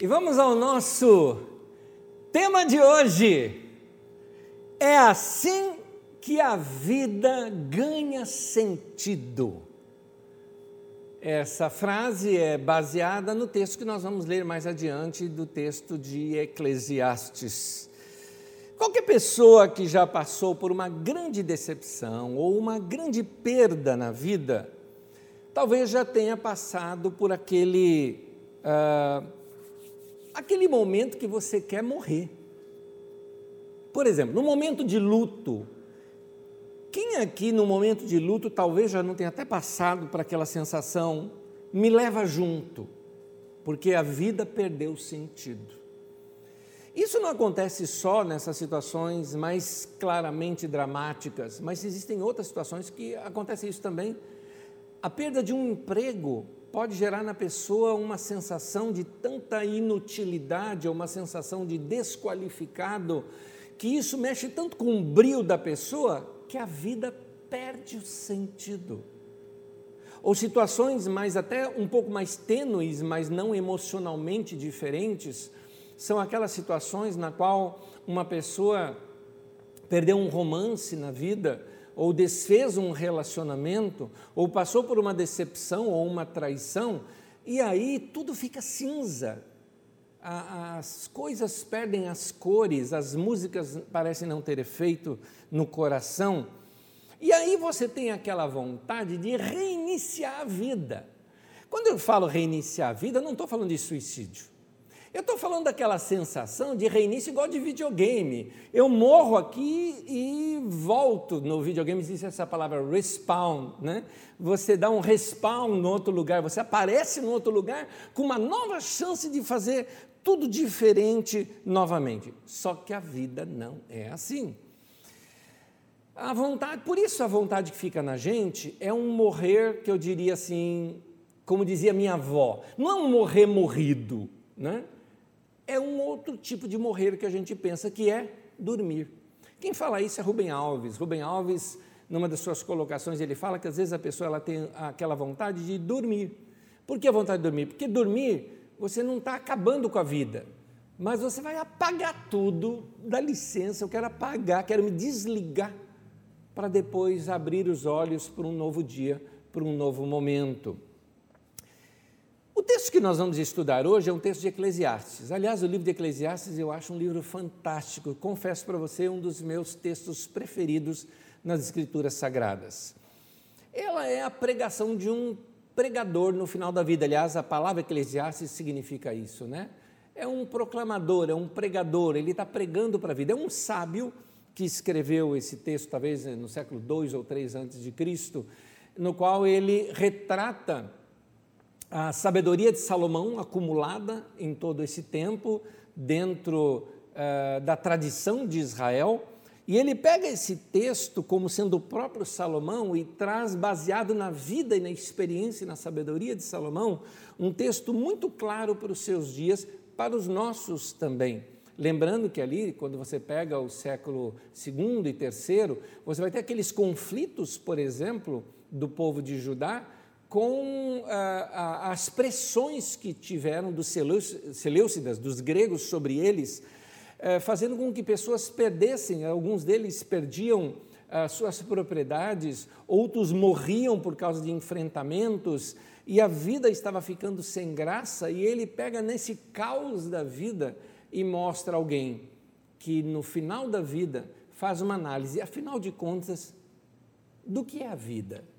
E vamos ao nosso tema de hoje. É assim que a vida ganha sentido. Essa frase é baseada no texto que nós vamos ler mais adiante, do texto de Eclesiastes. Qualquer pessoa que já passou por uma grande decepção ou uma grande perda na vida, talvez já tenha passado por aquele, uh, aquele momento que você quer morrer. Por exemplo, no momento de luto, quem aqui no momento de luto talvez já não tenha até passado por aquela sensação, me leva junto, porque a vida perdeu sentido. Isso não acontece só nessas situações mais claramente dramáticas, mas existem outras situações que acontece isso também. A perda de um emprego pode gerar na pessoa uma sensação de tanta inutilidade, uma sensação de desqualificado, que isso mexe tanto com o brilho da pessoa que a vida perde o sentido. Ou situações mais até um pouco mais tênues, mas não emocionalmente diferentes, são aquelas situações na qual uma pessoa perdeu um romance na vida, ou desfez um relacionamento, ou passou por uma decepção ou uma traição, e aí tudo fica cinza. As coisas perdem as cores, as músicas parecem não ter efeito no coração. E aí você tem aquela vontade de reiniciar a vida. Quando eu falo reiniciar a vida, não estou falando de suicídio. Eu estou falando daquela sensação de reinício igual de videogame. Eu morro aqui e volto. No videogame existe essa palavra respawn, né? Você dá um respawn no outro lugar, você aparece no outro lugar com uma nova chance de fazer tudo diferente novamente. Só que a vida não é assim. A vontade, por isso a vontade que fica na gente é um morrer que eu diria assim, como dizia minha avó, não é um morrer morrido, né? É um outro tipo de morrer que a gente pensa que é dormir. Quem fala isso é Rubem Alves. Rubem Alves, numa das suas colocações, ele fala que às vezes a pessoa ela tem aquela vontade de dormir. Por que a vontade de dormir? Porque dormir, você não está acabando com a vida, mas você vai apagar tudo, dá licença, eu quero apagar, quero me desligar, para depois abrir os olhos para um novo dia, para um novo momento. O texto que nós vamos estudar hoje é um texto de Eclesiastes. Aliás, o livro de Eclesiastes eu acho um livro fantástico. Confesso para você, um dos meus textos preferidos nas Escrituras Sagradas. Ela é a pregação de um pregador no final da vida. Aliás, a palavra Eclesiastes significa isso, né? É um proclamador, é um pregador, ele está pregando para a vida. É um sábio que escreveu esse texto, talvez no século 2 ou 3 antes de Cristo, no qual ele retrata a sabedoria de Salomão acumulada em todo esse tempo, dentro uh, da tradição de Israel, e ele pega esse texto como sendo o próprio Salomão e traz, baseado na vida e na experiência e na sabedoria de Salomão, um texto muito claro para os seus dias, para os nossos também. Lembrando que ali, quando você pega o século II e III, você vai ter aqueles conflitos, por exemplo, do povo de Judá, com ah, as pressões que tiveram dos Seleucidas, dos gregos sobre eles, eh, fazendo com que pessoas perdessem, alguns deles perdiam ah, suas propriedades, outros morriam por causa de enfrentamentos, e a vida estava ficando sem graça, e ele pega nesse caos da vida e mostra alguém que no final da vida faz uma análise, afinal de contas, do que é a vida?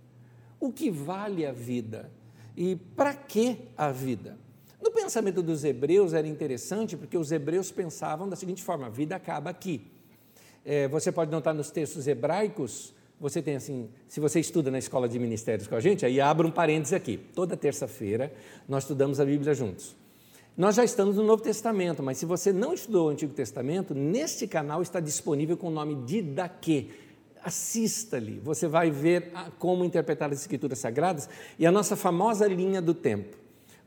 O que vale a vida e para que a vida. No pensamento dos hebreus era interessante porque os hebreus pensavam da seguinte forma: a vida acaba aqui. É, você pode notar nos textos hebraicos, você tem assim, se você estuda na escola de ministérios com a gente, aí abre um parênteses aqui. Toda terça-feira nós estudamos a Bíblia juntos. Nós já estamos no Novo Testamento, mas se você não estudou o Antigo Testamento, neste canal está disponível com o nome Didaquê assista-lhe, você vai ver como interpretar as Escrituras Sagradas e a nossa famosa linha do tempo.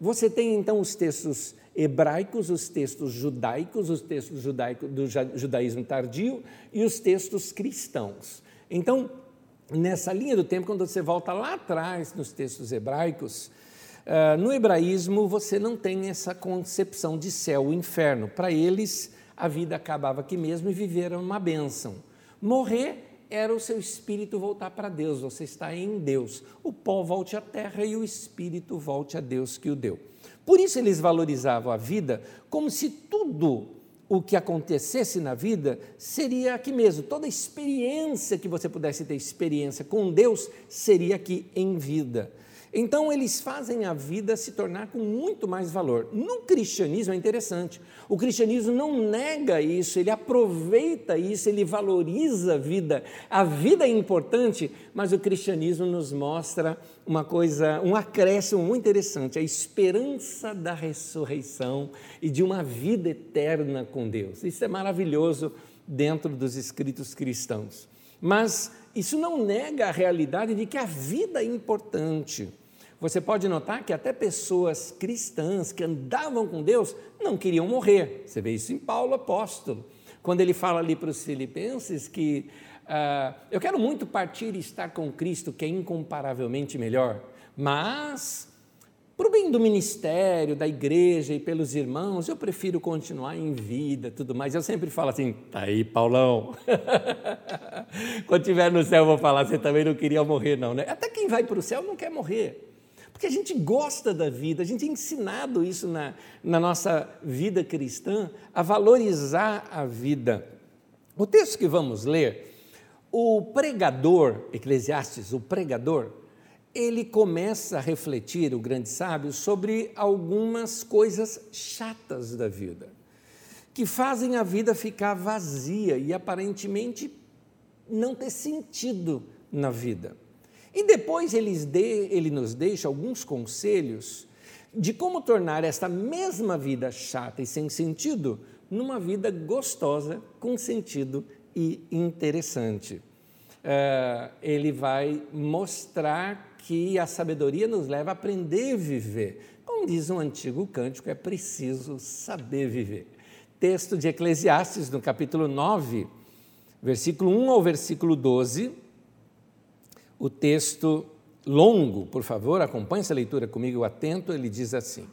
Você tem então os textos hebraicos, os textos judaicos, os textos judaicos do judaísmo tardio e os textos cristãos. Então, nessa linha do tempo, quando você volta lá atrás nos textos hebraicos, Uh, no hebraísmo, você não tem essa concepção de céu e inferno. Para eles, a vida acabava aqui mesmo e viveram uma bênção. Morrer era o seu espírito voltar para Deus, você está em Deus. O pó volte à terra e o espírito volte a Deus que o deu. Por isso eles valorizavam a vida como se tudo o que acontecesse na vida seria aqui mesmo. Toda experiência que você pudesse ter experiência com Deus seria aqui em vida. Então, eles fazem a vida se tornar com muito mais valor. No cristianismo é interessante. O cristianismo não nega isso, ele aproveita isso, ele valoriza a vida. A vida é importante, mas o cristianismo nos mostra uma coisa, um acréscimo muito interessante: a esperança da ressurreição e de uma vida eterna com Deus. Isso é maravilhoso dentro dos escritos cristãos. Mas isso não nega a realidade de que a vida é importante. Você pode notar que até pessoas cristãs que andavam com Deus não queriam morrer. Você vê isso em Paulo apóstolo, quando ele fala ali para os filipenses que uh, eu quero muito partir e estar com Cristo, que é incomparavelmente melhor, mas para o bem do ministério, da igreja e pelos irmãos, eu prefiro continuar em vida, tudo mais. Eu sempre falo assim, tá aí, Paulão. Quando estiver no céu, eu vou falar, você também não queria morrer, não, né? Até quem vai para o céu não quer morrer. Porque a gente gosta da vida, a gente é ensinado isso na, na nossa vida cristã, a valorizar a vida. O texto que vamos ler, o pregador, Eclesiastes, o pregador, ele começa a refletir, o grande sábio, sobre algumas coisas chatas da vida, que fazem a vida ficar vazia e aparentemente não ter sentido na vida. E depois ele nos deixa alguns conselhos de como tornar esta mesma vida chata e sem sentido numa vida gostosa, com sentido e interessante. Uh, ele vai mostrar que a sabedoria nos leva a aprender a viver. Como diz um antigo cântico, é preciso saber viver. Texto de Eclesiastes, no capítulo 9, versículo 1 ao versículo 12. O texto longo, por favor, acompanhe essa leitura comigo atento, ele diz assim: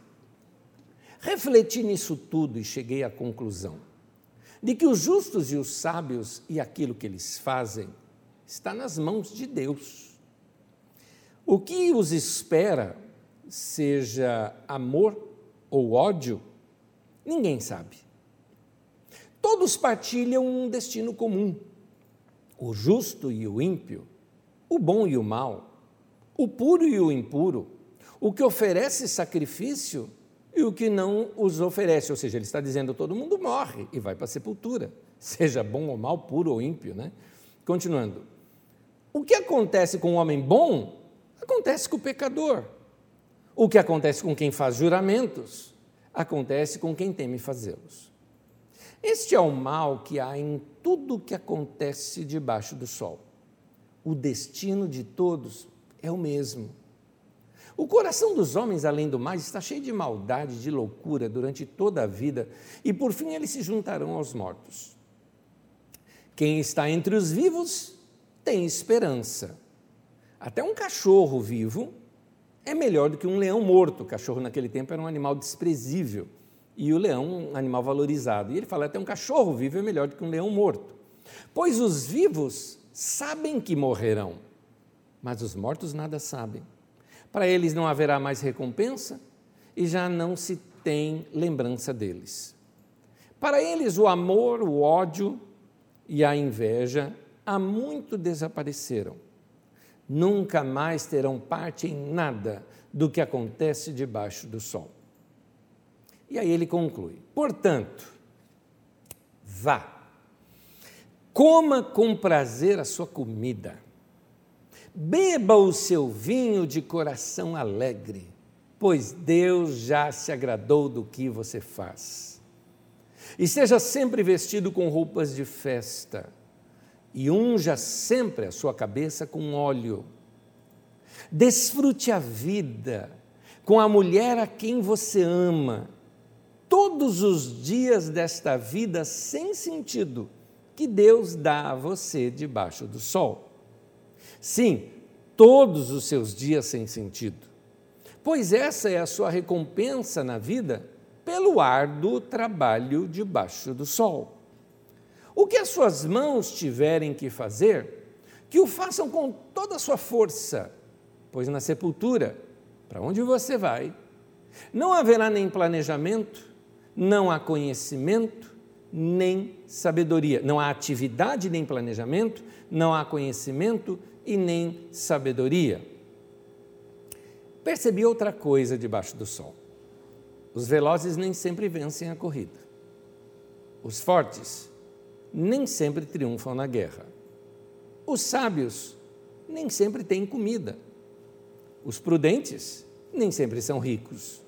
Refleti nisso tudo e cheguei à conclusão de que os justos e os sábios e aquilo que eles fazem está nas mãos de Deus. O que os espera, seja amor ou ódio, ninguém sabe. Todos partilham um destino comum: o justo e o ímpio, o bom e o mal, o puro e o impuro, o que oferece sacrifício e o que não os oferece. Ou seja, ele está dizendo: todo mundo morre e vai para a sepultura, seja bom ou mal, puro ou ímpio. Né? Continuando. O que acontece com o homem bom Acontece com o pecador. O que acontece com quem faz juramentos, acontece com quem teme fazê-los. Este é o mal que há em tudo que acontece debaixo do sol. O destino de todos é o mesmo. O coração dos homens, além do mais, está cheio de maldade, de loucura durante toda a vida, e por fim eles se juntarão aos mortos. Quem está entre os vivos tem esperança. Até um cachorro vivo é melhor do que um leão morto. O cachorro naquele tempo era um animal desprezível e o leão um animal valorizado. E ele fala: até um cachorro vivo é melhor do que um leão morto. Pois os vivos sabem que morrerão, mas os mortos nada sabem. Para eles não haverá mais recompensa e já não se tem lembrança deles. Para eles, o amor, o ódio e a inveja há muito desapareceram nunca mais terão parte em nada do que acontece debaixo do sol. E aí ele conclui: portanto, vá, coma com prazer a sua comida, beba o seu vinho de coração alegre, pois Deus já se agradou do que você faz. E seja sempre vestido com roupas de festa e unja sempre a sua cabeça com óleo. Desfrute a vida com a mulher a quem você ama, todos os dias desta vida sem sentido que Deus dá a você debaixo do sol. Sim, todos os seus dias sem sentido. pois essa é a sua recompensa na vida pelo árduo trabalho debaixo do sol. O que as suas mãos tiverem que fazer, que o façam com toda a sua força, pois na sepultura, para onde você vai, não haverá nem planejamento, não há conhecimento, nem sabedoria. Não há atividade nem planejamento, não há conhecimento e nem sabedoria. Percebi outra coisa debaixo do sol. Os velozes nem sempre vencem a corrida. Os fortes nem sempre triunfam na guerra. Os sábios nem sempre têm comida. Os prudentes nem sempre são ricos.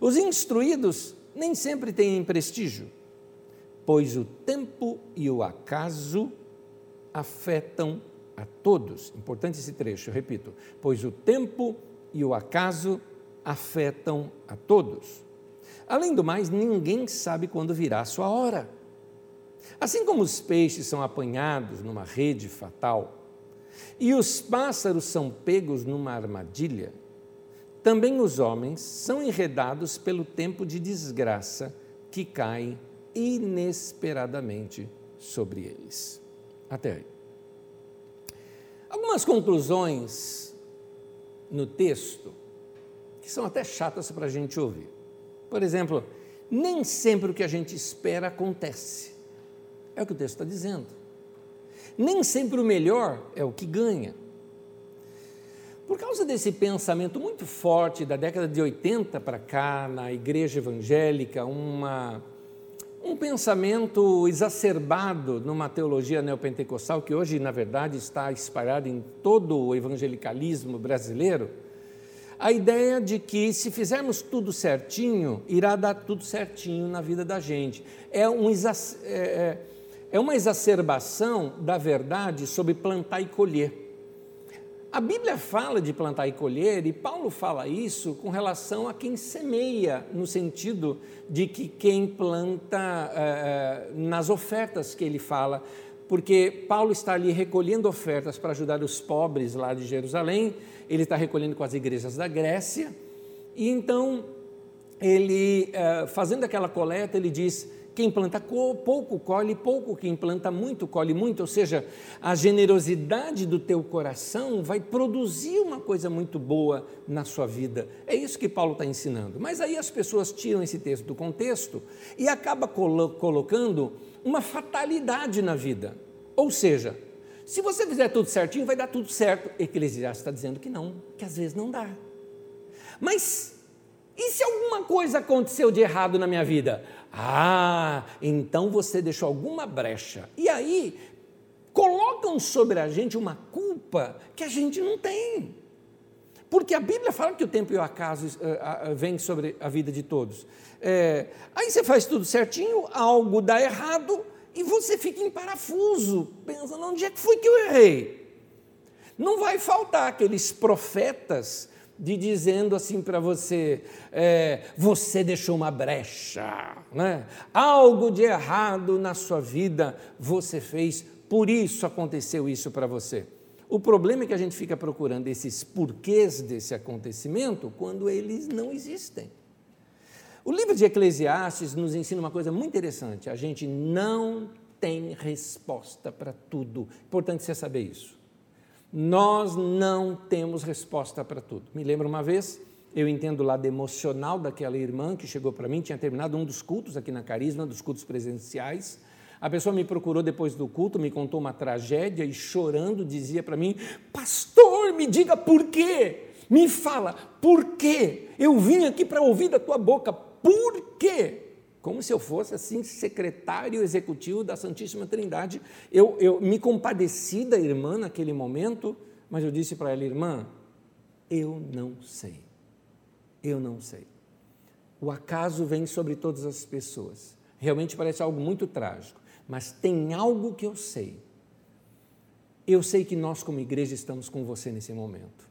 Os instruídos nem sempre têm prestígio, pois o tempo e o acaso afetam a todos. Importante esse trecho, repito. Pois o tempo e o acaso afetam a todos. Além do mais, ninguém sabe quando virá a sua hora. Assim como os peixes são apanhados numa rede fatal e os pássaros são pegos numa armadilha, também os homens são enredados pelo tempo de desgraça que cai inesperadamente sobre eles. Até aí. Algumas conclusões no texto que são até chatas para a gente ouvir. Por exemplo, nem sempre o que a gente espera acontece. É o que o texto está dizendo. Nem sempre o melhor é o que ganha. Por causa desse pensamento muito forte da década de 80 para cá, na igreja evangélica, uma, um pensamento exacerbado numa teologia neopentecostal que hoje, na verdade, está espalhada em todo o evangelicalismo brasileiro, a ideia de que se fizermos tudo certinho, irá dar tudo certinho na vida da gente. É, um, é, é, uma exacerbação da verdade sobre plantar e colher. A Bíblia fala de plantar e colher, e Paulo fala isso com relação a quem semeia, no sentido de que quem planta é, nas ofertas que ele fala, porque Paulo está ali recolhendo ofertas para ajudar os pobres lá de Jerusalém, ele está recolhendo com as igrejas da Grécia, e então ele, é, fazendo aquela coleta, ele diz: quem planta pouco colhe pouco, quem planta muito colhe muito, ou seja, a generosidade do teu coração vai produzir uma coisa muito boa na sua vida. É isso que Paulo está ensinando. Mas aí as pessoas tiram esse texto do contexto e acaba colo colocando uma fatalidade na vida. Ou seja, se você fizer tudo certinho, vai dar tudo certo. Eclesiastes está dizendo que não, que às vezes não dá. Mas e se alguma coisa aconteceu de errado na minha vida? Ah, então você deixou alguma brecha. E aí, colocam sobre a gente uma culpa que a gente não tem. Porque a Bíblia fala que o tempo e o acaso uh, vem sobre a vida de todos. É, aí você faz tudo certinho, algo dá errado e você fica em parafuso, pensando onde é que foi que eu errei. Não vai faltar aqueles profetas de dizendo assim para você: é, você deixou uma brecha, né? algo de errado na sua vida você fez, por isso aconteceu isso para você. O problema é que a gente fica procurando esses porquês desse acontecimento quando eles não existem. O livro de Eclesiastes nos ensina uma coisa muito interessante: a gente não tem resposta para tudo. Importante você saber isso. Nós não temos resposta para tudo. Me lembro uma vez, eu entendo o lado emocional daquela irmã que chegou para mim, tinha terminado um dos cultos aqui na Carisma, dos cultos presenciais. A pessoa me procurou depois do culto, me contou uma tragédia e chorando dizia para mim: Pastor, me diga por quê? Me fala, por quê? Eu vim aqui para ouvir da tua boca, por quê? Como se eu fosse assim secretário executivo da Santíssima Trindade. Eu, eu me compadeci da irmã naquele momento, mas eu disse para ela, irmã, eu não sei. Eu não sei. O acaso vem sobre todas as pessoas. Realmente parece algo muito trágico, mas tem algo que eu sei. Eu sei que nós, como igreja, estamos com você nesse momento.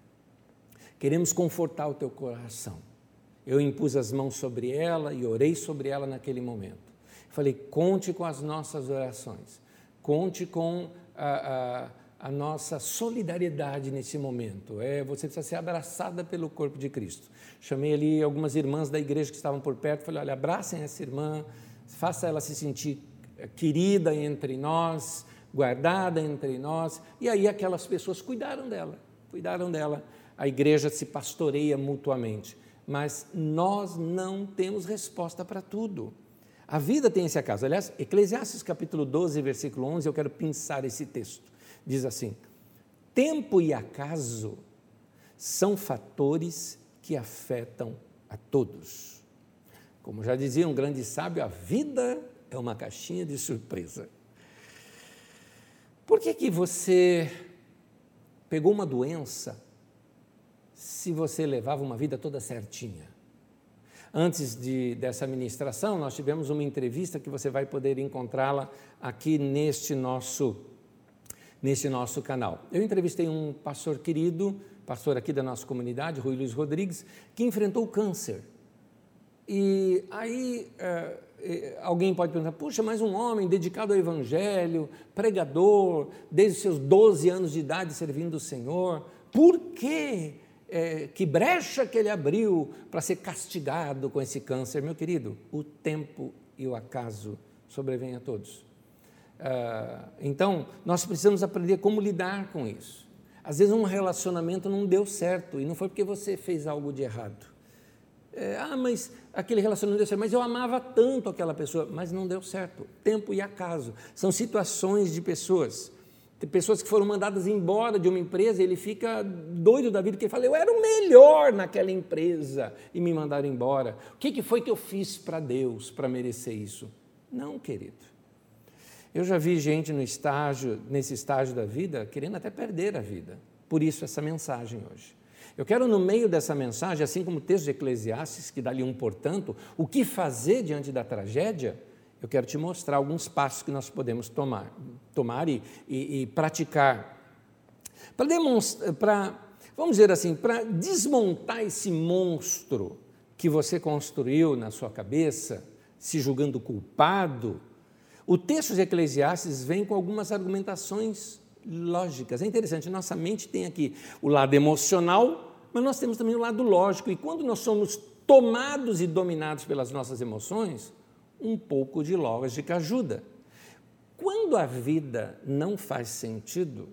Queremos confortar o teu coração eu impus as mãos sobre ela e orei sobre ela naquele momento. Falei: conte com as nossas orações, conte com a, a, a nossa solidariedade nesse momento. É, você precisa ser abraçada pelo corpo de Cristo. Chamei ali algumas irmãs da igreja que estavam por perto, falei: olha, abracem essa irmã, faça ela se sentir eh, querida entre nós, guardada entre nós. E aí aquelas pessoas cuidaram dela, cuidaram dela. A igreja se pastoreia mutuamente, mas nós não temos resposta para tudo. A vida tem esse acaso. Aliás, Eclesiastes capítulo 12, versículo 11, eu quero pensar esse texto diz assim: tempo e acaso são fatores que afetam a todos. Como já dizia um grande sábio, a vida é uma caixinha de surpresa. Por que, que você pegou uma doença se você levava uma vida toda certinha? Antes de, dessa ministração, nós tivemos uma entrevista que você vai poder encontrá-la aqui neste nosso nesse nosso canal. Eu entrevistei um pastor querido, pastor aqui da nossa comunidade, Rui Luiz Rodrigues, que enfrentou câncer. E aí é, é, alguém pode perguntar: puxa, mas um homem dedicado ao Evangelho, pregador, desde os seus 12 anos de idade servindo o Senhor, por que, é, que brecha que ele abriu para ser castigado com esse câncer? Meu querido, o tempo e o acaso sobrevêm a todos. Ah, então, nós precisamos aprender como lidar com isso. Às vezes, um relacionamento não deu certo e não foi porque você fez algo de errado. É, ah, mas aquele relacionamento deu certo, mas eu amava tanto aquela pessoa, mas não deu certo. Tempo e acaso. São situações de pessoas. Tem pessoas que foram mandadas embora de uma empresa ele fica doido da vida, porque ele fala, eu era o melhor naquela empresa e me mandaram embora. O que, que foi que eu fiz para Deus para merecer isso? Não, querido. Eu já vi gente no estágio, nesse estágio da vida, querendo até perder a vida. Por isso essa mensagem hoje. Eu quero, no meio dessa mensagem, assim como o texto de Eclesiastes, que dá ali um portanto, o que fazer diante da tragédia, eu quero te mostrar alguns passos que nós podemos tomar, tomar e, e, e praticar. Para demonstrar, para, vamos dizer assim, para desmontar esse monstro que você construiu na sua cabeça, se julgando culpado, o texto de Eclesiastes vem com algumas argumentações lógicas. É interessante, nossa mente tem aqui o lado emocional, mas nós temos também o lado lógico. E quando nós somos tomados e dominados pelas nossas emoções, um pouco de lógica ajuda. Quando a vida não faz sentido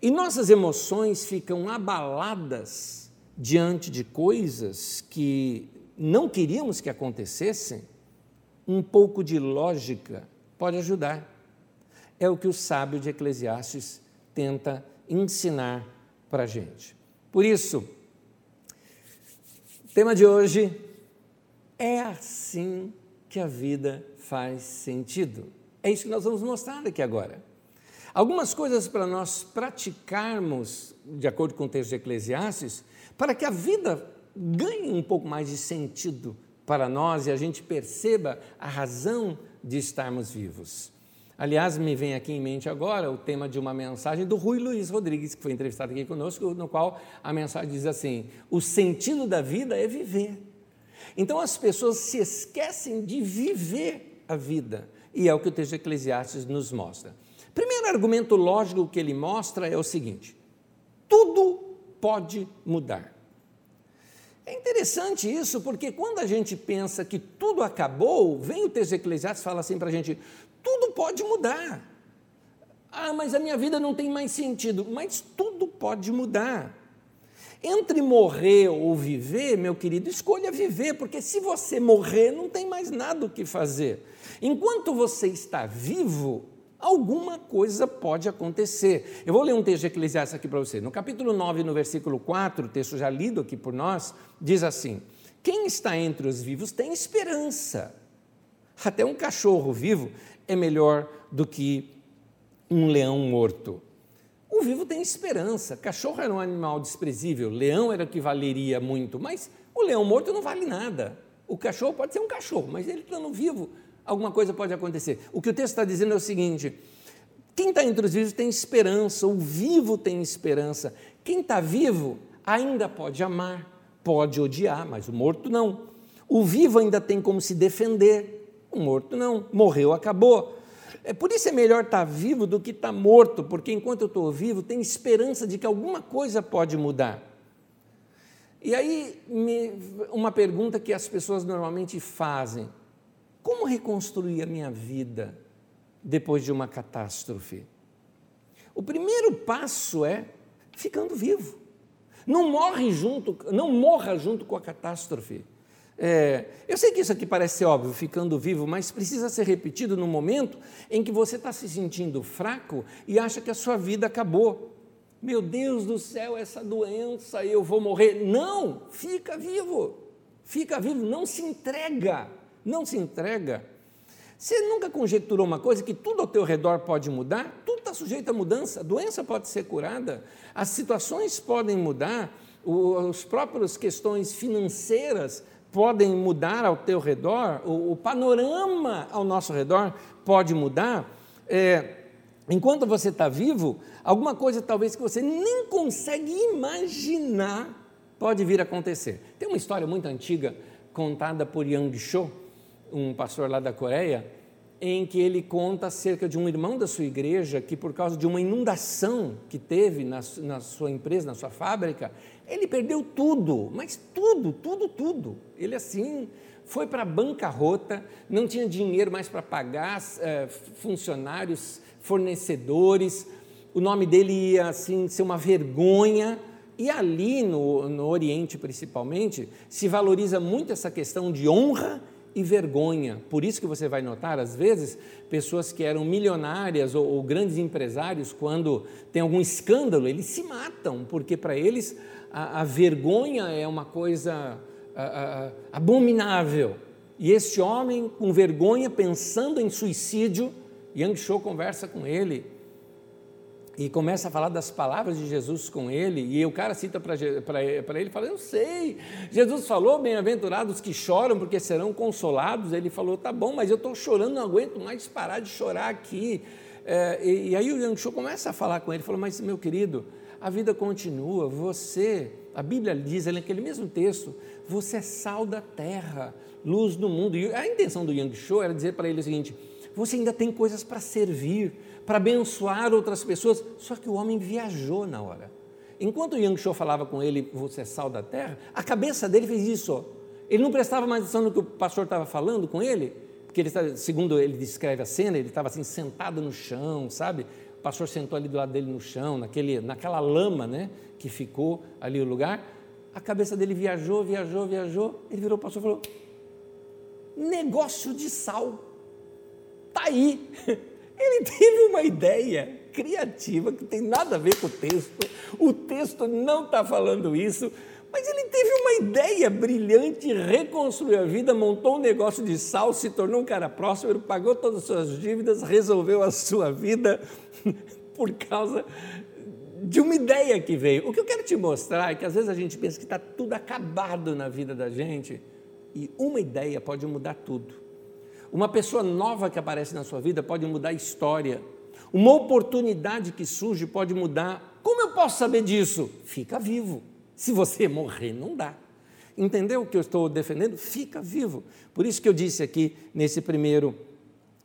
e nossas emoções ficam abaladas diante de coisas que não queríamos que acontecessem, um pouco de lógica pode ajudar. É o que o sábio de Eclesiastes tenta ensinar para a gente. Por isso, o tema de hoje é assim que a vida faz sentido. É isso que nós vamos mostrar aqui agora. Algumas coisas para nós praticarmos, de acordo com o texto de Eclesiastes, para que a vida ganhe um pouco mais de sentido para nós e a gente perceba a razão de estarmos vivos. Aliás, me vem aqui em mente agora o tema de uma mensagem do Rui Luiz Rodrigues, que foi entrevistado aqui conosco, no qual a mensagem diz assim: o sentido da vida é viver. Então as pessoas se esquecem de viver a vida, e é o que o texto de Eclesiastes nos mostra. Primeiro argumento lógico que ele mostra é o seguinte: tudo pode mudar. É interessante isso, porque quando a gente pensa que tudo acabou, vem o texto de Eclesiastes e fala assim para a gente: tudo pode mudar. Ah, mas a minha vida não tem mais sentido. Mas tudo pode mudar. Entre morrer ou viver, meu querido, escolha viver, porque se você morrer, não tem mais nada o que fazer. Enquanto você está vivo, alguma coisa pode acontecer. Eu vou ler um texto de Eclesiastes aqui para você. No capítulo 9, no versículo 4, o texto já lido aqui por nós, diz assim: Quem está entre os vivos tem esperança. Até um cachorro vivo é melhor do que um leão morto. O vivo tem esperança. Cachorro era um animal desprezível, leão era o que valeria muito, mas o leão morto não vale nada. O cachorro pode ser um cachorro, mas ele estando vivo, alguma coisa pode acontecer. O que o texto está dizendo é o seguinte: quem está entre os vivos tem esperança, o vivo tem esperança. Quem está vivo ainda pode amar, pode odiar, mas o morto não. O vivo ainda tem como se defender, o morto não. Morreu, acabou. É por isso é melhor estar vivo do que estar morto, porque enquanto eu estou vivo, tem esperança de que alguma coisa pode mudar. E aí, me, uma pergunta que as pessoas normalmente fazem: como reconstruir a minha vida depois de uma catástrofe? O primeiro passo é ficando vivo. Não morre junto, não morra junto com a catástrofe. É, eu sei que isso aqui parece ser óbvio, ficando vivo, mas precisa ser repetido no momento em que você está se sentindo fraco e acha que a sua vida acabou. Meu Deus do céu, essa doença, eu vou morrer. Não, fica vivo, fica vivo, não se entrega, não se entrega. Você nunca conjecturou uma coisa que tudo ao teu redor pode mudar? Tudo está sujeito a mudança, a doença pode ser curada, as situações podem mudar, os próprios questões financeiras podem mudar ao teu redor, o, o panorama ao nosso redor pode mudar. É, enquanto você está vivo, alguma coisa talvez que você nem consegue imaginar pode vir a acontecer. Tem uma história muito antiga contada por Yang Cho, um pastor lá da Coreia, em que ele conta acerca de um irmão da sua igreja que, por causa de uma inundação que teve na, na, sua empresa, na sua fábrica, ele perdeu tudo, mas tudo, tudo, tudo. Ele, assim, foi para a bancarrota, não tinha dinheiro mais para pagar é, funcionários, fornecedores, o nome dele ia, assim, ser uma vergonha. E ali, no, no Oriente principalmente, se valoriza muito essa questão de honra e vergonha. Por isso que você vai notar, às vezes, pessoas que eram milionárias ou, ou grandes empresários, quando tem algum escândalo, eles se matam, porque para eles a, a, vergonha é uma coisa a, a, abominável. E este homem, com vergonha, pensando em suicídio, Yang Cho conversa com ele e começa a falar das palavras de Jesus com ele, e o cara cita para ele, fala, eu sei, Jesus falou, bem-aventurados que choram, porque serão consolados, ele falou, tá bom, mas eu estou chorando, não aguento mais parar de chorar aqui, é, e, e, aí o Yang começa a falar com ele, falou, mas meu querido, a vida continua, você, a Bíblia diz naquele mesmo texto, você é sal da terra, luz do mundo, e a intenção do Yang Cho era dizer para ele o seguinte, você ainda tem coisas para servir, para abençoar outras pessoas. Só que o homem viajou na hora. Enquanto o Yang Cho falava com ele, você é sal da terra, a cabeça dele fez isso. Ele não prestava mais atenção no que o pastor estava falando com ele, porque ele, segundo ele descreve a cena, ele estava assim sentado no chão, sabe? O pastor sentou ali do lado dele no chão, naquele, naquela lama, né, que ficou ali o lugar. A cabeça dele viajou, viajou, viajou. Ele virou o pastor e falou: negócio de sal. Está aí. Ele teve uma ideia criativa que tem nada a ver com o texto. O texto não está falando isso, mas ele teve uma ideia brilhante, reconstruiu a vida, montou um negócio de sal, se tornou um cara próspero, pagou todas as suas dívidas, resolveu a sua vida por causa de uma ideia que veio. O que eu quero te mostrar é que às vezes a gente pensa que está tudo acabado na vida da gente e uma ideia pode mudar tudo. Uma pessoa nova que aparece na sua vida pode mudar a história. Uma oportunidade que surge pode mudar. Como eu posso saber disso? Fica vivo. Se você morrer, não dá. Entendeu o que eu estou defendendo? Fica vivo. Por isso que eu disse aqui nesse primeiro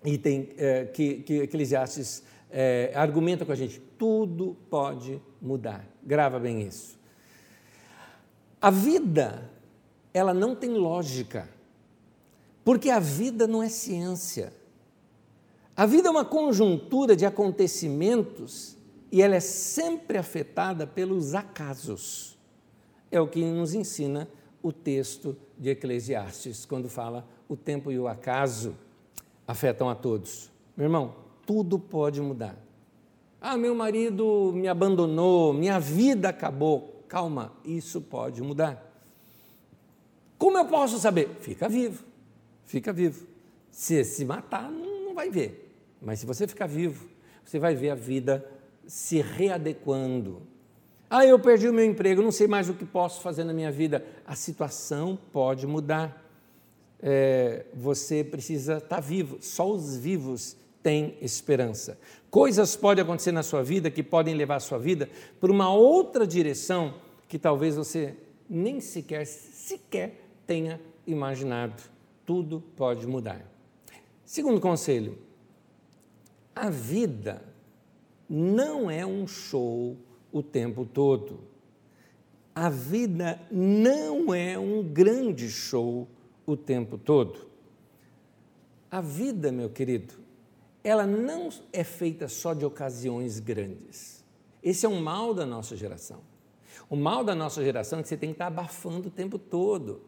item é, que, que Eclesiastes é, argumenta com a gente: tudo pode mudar. Grava bem isso. A vida, ela não tem lógica. Porque a vida não é ciência. A vida é uma conjuntura de acontecimentos e ela é sempre afetada pelos acasos. É o que nos ensina o texto de Eclesiastes, quando fala o tempo e o acaso afetam a todos. Meu irmão, tudo pode mudar. Ah, meu marido me abandonou, minha vida acabou. Calma, isso pode mudar. Como eu posso saber? Fica vivo fica vivo. Se se matar, não, não vai ver. Mas se você ficar vivo, você vai ver a vida se readequando. Ah, eu perdi o meu emprego, não sei mais o que posso fazer na minha vida. A situação pode mudar. É, você precisa estar vivo. Só os vivos têm esperança. Coisas podem acontecer na sua vida que podem levar a sua vida por uma outra direção que talvez você nem sequer, sequer tenha imaginado tudo pode mudar. Segundo conselho, A vida não é um show o tempo todo. A vida não é um grande show o tempo todo. A vida, meu querido, ela não é feita só de ocasiões grandes. Esse é um mal da nossa geração. O mal da nossa geração é que você tem que estar abafando o tempo todo.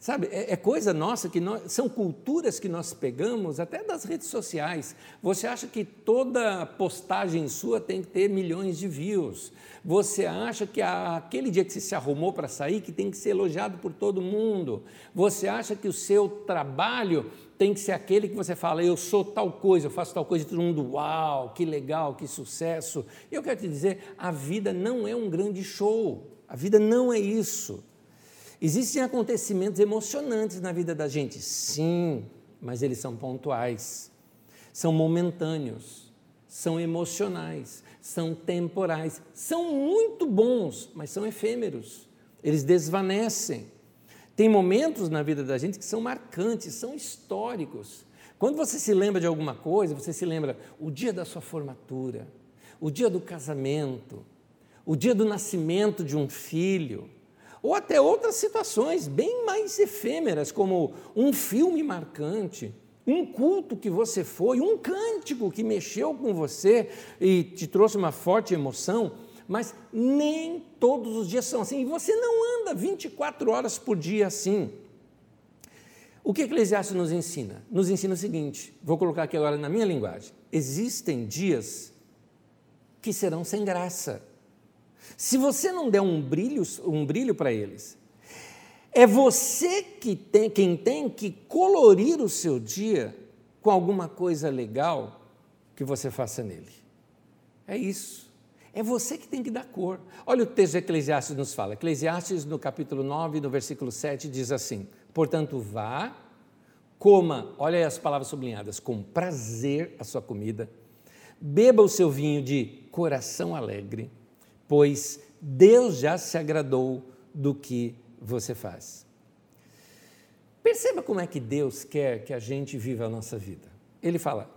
Sabe, é, é, coisa nossa que nós, são culturas que nós pegamos até das redes sociais. Você acha que toda postagem sua tem que ter milhões de views. Você acha que a, aquele dia que você se arrumou para sair que tem que ser elogiado por todo mundo. Você acha que o seu trabalho tem que ser aquele que você fala, eu sou tal coisa, eu faço tal coisa, e todo mundo, uau, que legal, que sucesso. Eu quero te dizer, a vida não é um grande show. A vida não é isso. Existem acontecimentos emocionantes na vida da gente, sim, mas eles são pontuais, são momentâneos, são emocionais, são temporais, são muito bons, mas são efêmeros, eles desvanecem. Tem momentos na vida da gente que são marcantes, são históricos. Quando você se lembra de alguma coisa, você se lembra o dia da sua formatura, o dia do casamento, o dia do nascimento de um filho, ou até outras situações bem mais efêmeras, como um filme marcante, um culto que você foi, um cântico que mexeu com você e te trouxe uma forte emoção, mas nem todos os dias são assim, e você não anda 24 horas por dia assim. O que Eclesiastes nos ensina? Nos ensina o seguinte: vou colocar aqui agora na minha linguagem. Existem dias que serão sem graça. Se você não der um brilho, um brilho para eles, é você que tem, quem tem que colorir o seu dia com alguma coisa legal que você faça nele. É isso. É você que tem que dar cor. Olha o texto de Eclesiastes nos fala. Eclesiastes, no capítulo 9, no versículo 7, diz assim: Portanto, vá, coma, olha aí as palavras sublinhadas, com prazer a sua comida, beba o seu vinho de coração alegre pois Deus já se agradou do que você faz. Perceba como é que Deus quer que a gente viva a nossa vida. Ele fala: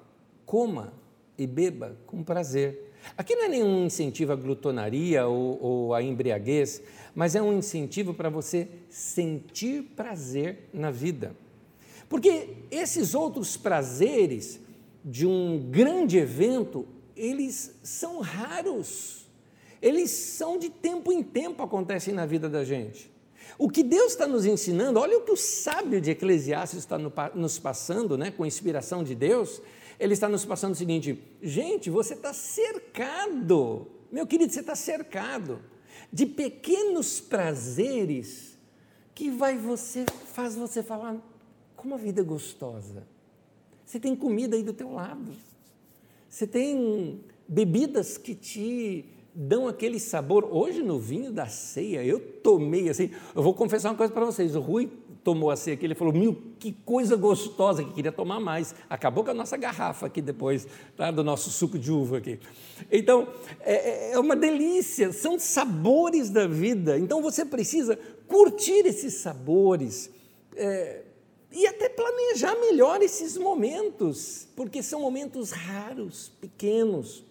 coma e beba com prazer. Aqui não é nenhum incentivo à glutonaria ou, ou à embriaguez, mas é um incentivo para você sentir prazer na vida. Porque esses outros prazeres de um grande evento, eles são raros eles são de tempo em tempo acontecem na vida da gente. O que Deus está nos ensinando, olha o que o sábio de Eclesiastes está nos passando, né, com inspiração de Deus, ele está nos passando o seguinte: gente, você está cercado, meu querido, você está cercado de pequenos prazeres que vai você faz você falar como a vida é gostosa. Você tem comida aí do teu lado, você tem bebidas que te dão aquele sabor. Hoje, no vinho da ceia, eu tomei assim. Eu vou confessar uma coisa para vocês: o Rui tomou a ceia aqui, ele falou: Meu, que coisa gostosa, que queria tomar mais. Acabou com a nossa garrafa aqui depois, tá, do nosso suco de uva aqui. Então, é, é, é uma delícia, são sabores da vida. Então, você precisa curtir esses sabores. É, e até planejar melhor esses momentos, porque são momentos raros, pequenos.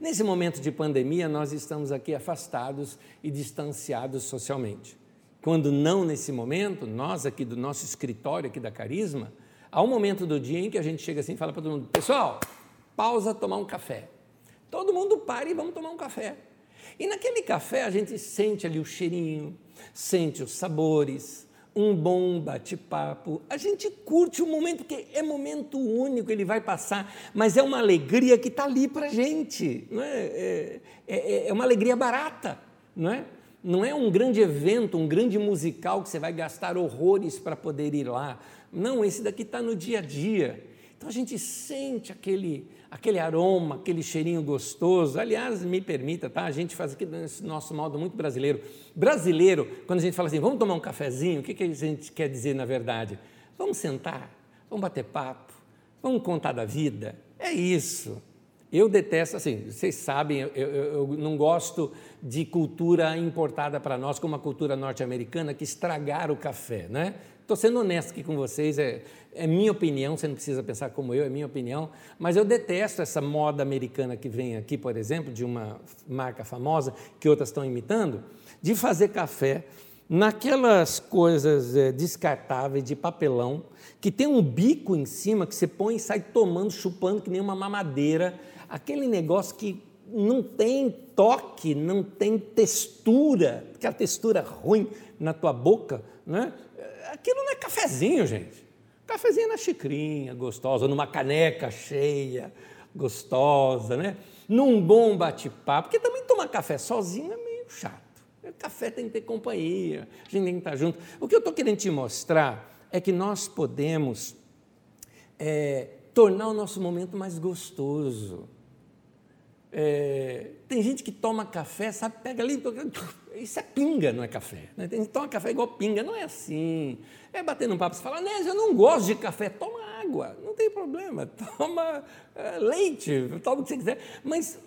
Nesse momento de pandemia, nós estamos aqui afastados e distanciados socialmente. Quando não nesse momento, nós aqui do nosso escritório aqui da Carisma, há um momento do dia em que a gente chega assim e fala para todo mundo: pessoal, pausa, tomar um café. Todo mundo para e vamos tomar um café. E naquele café a gente sente ali o cheirinho, sente os sabores, um bom bate-papo. A gente curte o momento, porque é momento único, ele vai passar, mas é uma alegria que está ali para a gente. Não é? É, é, é uma alegria barata, não é? Não é um grande evento, um grande musical que você vai gastar horrores para poder ir lá. Não, esse daqui está no dia a dia. Então a gente sente aquele, aquele aroma, aquele cheirinho gostoso. Aliás, me permita, tá? A gente faz aqui nesse nosso modo muito brasileiro. Brasileiro, quando a gente fala assim, vamos tomar um cafezinho, o que, que a gente quer dizer na verdade? Vamos sentar, vamos bater papo, vamos contar da vida. É isso. Eu detesto, assim, vocês sabem, eu, eu, eu não gosto de cultura importada para nós, como a cultura norte-americana, que estragaram o café, né? Estou sendo honesto aqui com vocês, é, é minha opinião, você não precisa pensar como eu, é minha opinião, mas eu detesto essa moda americana que vem aqui, por exemplo, de uma marca famosa, que outras estão imitando, de fazer café naquelas coisas é, descartáveis de papelão, que tem um bico em cima que você põe e sai tomando, chupando que nem uma mamadeira, aquele negócio que não tem toque, não tem textura, aquela textura ruim na tua boca, né? Aquilo não é cafezinho, gente. Cafezinho na xicrinha, gostosa, numa caneca cheia, gostosa, né? Num bom bate-papo, porque também tomar café sozinho é meio chato. Café tem que ter companhia, a gente tem que estar junto. O que eu estou querendo te mostrar é que nós podemos é, tornar o nosso momento mais gostoso. É, tem gente que toma café, sabe, pega ali, isso é pinga, não é café. Né? Tem gente que toma café igual pinga, não é assim. É bater num papo, você fala, Nésio, eu não gosto de café, toma água, não tem problema, toma é, leite, toma o que você quiser, mas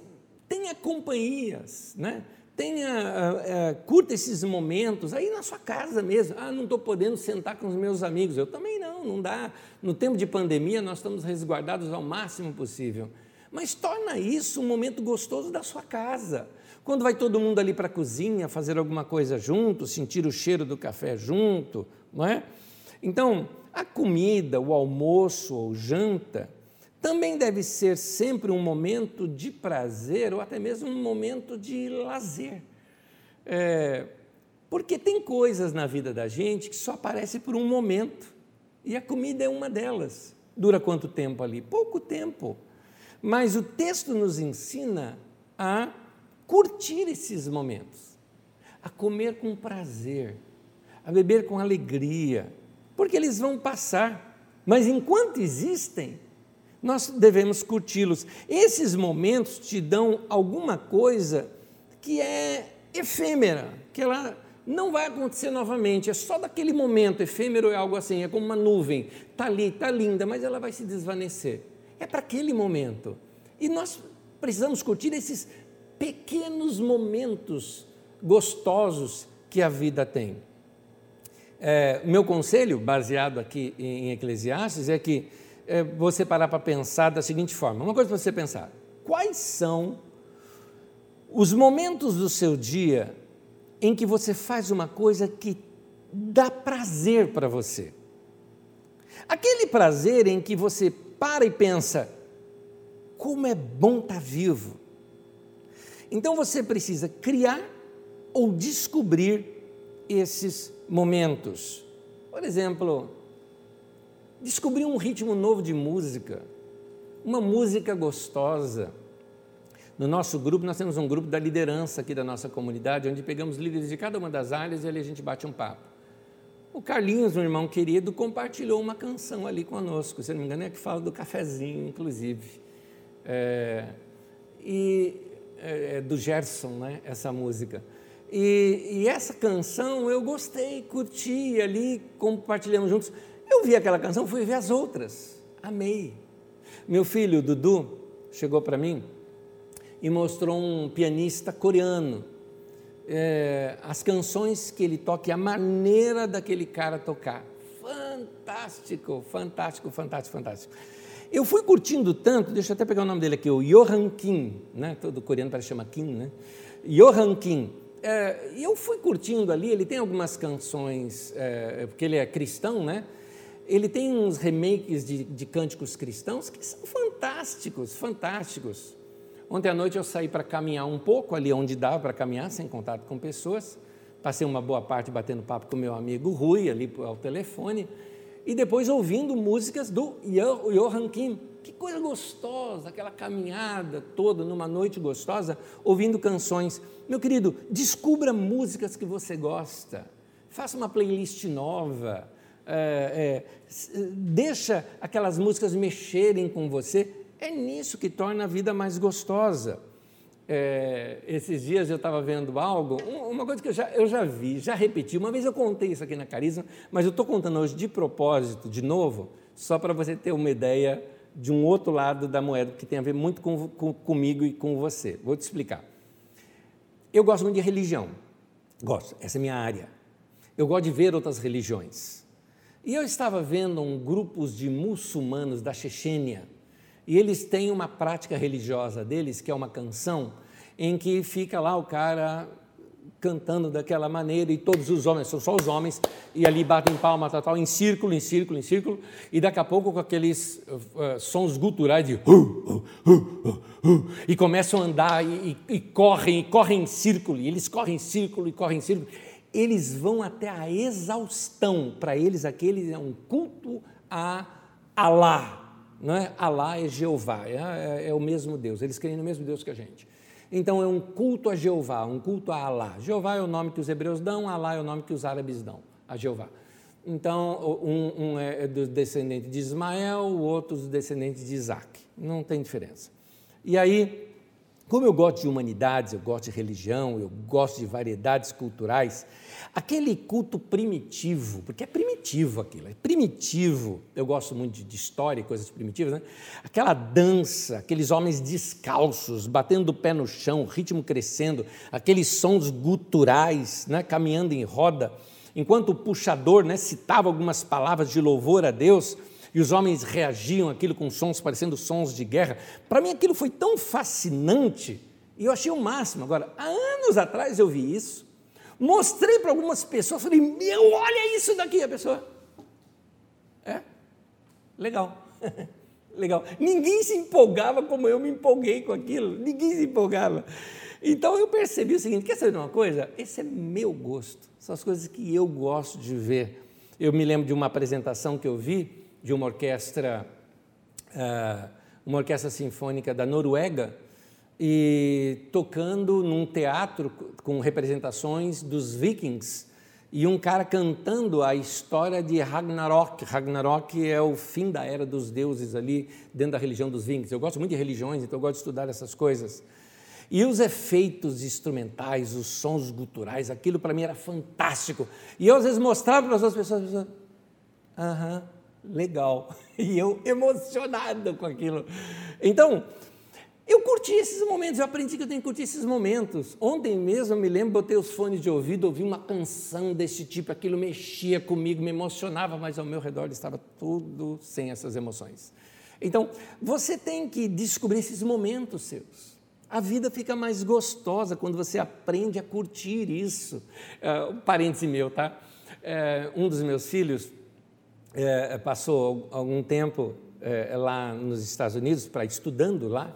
tenha companhias, né? tenha, é, curta esses momentos aí na sua casa mesmo. Ah, não estou podendo sentar com os meus amigos. Eu também não, não dá. No tempo de pandemia, nós estamos resguardados ao máximo possível. Mas torna isso um momento gostoso da sua casa. Quando vai todo mundo ali para a cozinha fazer alguma coisa junto, sentir o cheiro do café junto, não é? Então, a comida, o almoço ou janta, também deve ser sempre um momento de prazer ou até mesmo um momento de lazer. É, porque tem coisas na vida da gente que só aparecem por um momento, e a comida é uma delas. Dura quanto tempo ali? Pouco tempo. Mas o texto nos ensina a curtir esses momentos, a comer com prazer, a beber com alegria, porque eles vão passar. Mas enquanto existem, nós devemos curti-los. Esses momentos te dão alguma coisa que é efêmera, que ela não vai acontecer novamente, é só daquele momento, efêmero é algo assim, é como uma nuvem, está ali, está linda, mas ela vai se desvanecer. É para aquele momento. E nós precisamos curtir esses pequenos momentos gostosos que a vida tem. É, meu conselho, baseado aqui em Eclesiastes, é que é, você parar para pensar da seguinte forma: uma coisa para você pensar, quais são os momentos do seu dia em que você faz uma coisa que dá prazer para você? Aquele prazer em que você para e pensa, como é bom estar tá vivo. Então você precisa criar ou descobrir esses momentos. Por exemplo, descobrir um ritmo novo de música, uma música gostosa. No nosso grupo, nós temos um grupo da liderança aqui da nossa comunidade, onde pegamos líderes de cada uma das áreas e ali a gente bate um papo. O Carlinhos, um irmão querido, compartilhou uma canção ali conosco, se não me engano, é que fala do cafezinho, inclusive. É, e é, é do Gerson, né, essa música. E, e, essa canção eu gostei, curti ali, compartilhamos juntos. Eu vi aquela canção, fui ver as outras, amei. Meu filho, Dudu, chegou para mim e mostrou um pianista coreano. É, as canções que ele toca e a maneira daquele cara tocar. Fantástico, fantástico, fantástico, fantástico. Eu fui curtindo tanto, deixa eu até pegar o nome dele aqui, o Johan Kim, né? todo coreano parece chama Kim, né? Johan Kim. É, eu fui curtindo ali, ele tem algumas canções, é, porque ele é cristão, né? ele tem uns remakes de, de cânticos cristãos que são fantásticos, fantásticos. Ontem à noite eu saí para caminhar um pouco ali onde dava para caminhar, sem contato com pessoas. Passei uma boa parte batendo papo com meu amigo Rui ali ao telefone e depois ouvindo músicas do Johan Kim. Que coisa gostosa, aquela caminhada toda numa noite gostosa, ouvindo canções. Meu querido, descubra músicas que você gosta. Faça uma playlist nova é, é, deixa aquelas músicas mexerem com você, é nisso que torna a vida mais gostosa. É, esses dias eu estava vendo algo, uma coisa que eu já, eu já vi, já repeti, uma vez eu contei isso aqui na Carisma, mas eu estou contando hoje de propósito, de novo, só para você ter uma ideia de um outro lado da moeda, que tem a ver muito com, com, comigo e com você. Vou te explicar. Eu gosto muito de religião, gosto, essa é minha área. Eu gosto de ver outras religiões. E eu estava vendo um grupos de muçulmanos da Chechênia, e eles têm uma prática religiosa deles, que é uma canção, em que fica lá o cara cantando daquela maneira, e todos os homens, são só os homens, e ali batem palma, tal, tal, em círculo, em círculo, em círculo, e daqui a pouco com aqueles uh, sons guturais de uh, uh, e começam a andar e, e, e, correm, e correm em círculo, e eles correm em círculo e correm em círculo. Eles vão até a exaustão, para eles aquele é um culto a Alá, não é? Alá é Jeová, é, é, é o mesmo Deus, eles creem no mesmo Deus que a gente. Então é um culto a Jeová, um culto a Alá. Jeová é o nome que os hebreus dão, Alá é o nome que os árabes dão, a Jeová. Então, um, um é do descendente de Ismael, o outro do descendente de Isaac. Não tem diferença. E aí, como eu gosto de humanidades, eu gosto de religião, eu gosto de variedades culturais, aquele culto primitivo, porque é primitivo aquilo, é primitivo, eu gosto muito de, história e coisas primitivas, né? aquela dança, aqueles homens descalços, batendo o pé no chão, ritmo crescendo, aqueles sons guturais, né? caminhando em roda, enquanto o puxador né, citava algumas palavras de louvor a Deus, e os homens reagiam aquilo com sons parecendo sons de guerra. Para mim aquilo foi tão fascinante e eu achei o máximo. Agora, há anos atrás eu vi isso, mostrei para algumas pessoas, falei, meu, olha isso daqui, a pessoa. É? Legal. Legal. Ninguém se empolgava como eu me empolguei com aquilo. Ninguém se empolgava. Então eu percebi o seguinte: quer saber de uma coisa? Esse é meu gosto. São as coisas que eu gosto de ver. Eu me lembro de uma apresentação que eu vi de uma orquestra, uh, uma orquestra sinfônica da Noruega, e tocando num teatro com representações dos vikings e um cara cantando a história de Ragnarok. Ragnarok é o fim da era dos deuses ali dentro da religião dos vikings. Eu gosto muito de religiões, então eu gosto de estudar essas coisas. E os efeitos instrumentais, os sons guturais, aquilo para mim era fantástico. E eu às vezes mostrava para as outras pessoas, aham, legal. E eu emocionado com aquilo. Então, eu curti esses momentos, eu aprendi que eu tenho que curtir esses momentos. Ontem mesmo, eu me lembro, botei os fones de ouvido, ouvi uma canção desse tipo, aquilo mexia comigo, me emocionava, mas ao meu redor estava tudo sem essas emoções. Então, você tem que descobrir esses momentos seus. A vida fica mais gostosa quando você aprende a curtir isso. Uh, parêntese meu, tá? Uh, um dos meus filhos, é, passou algum tempo é, lá nos Estados Unidos, para estudando lá,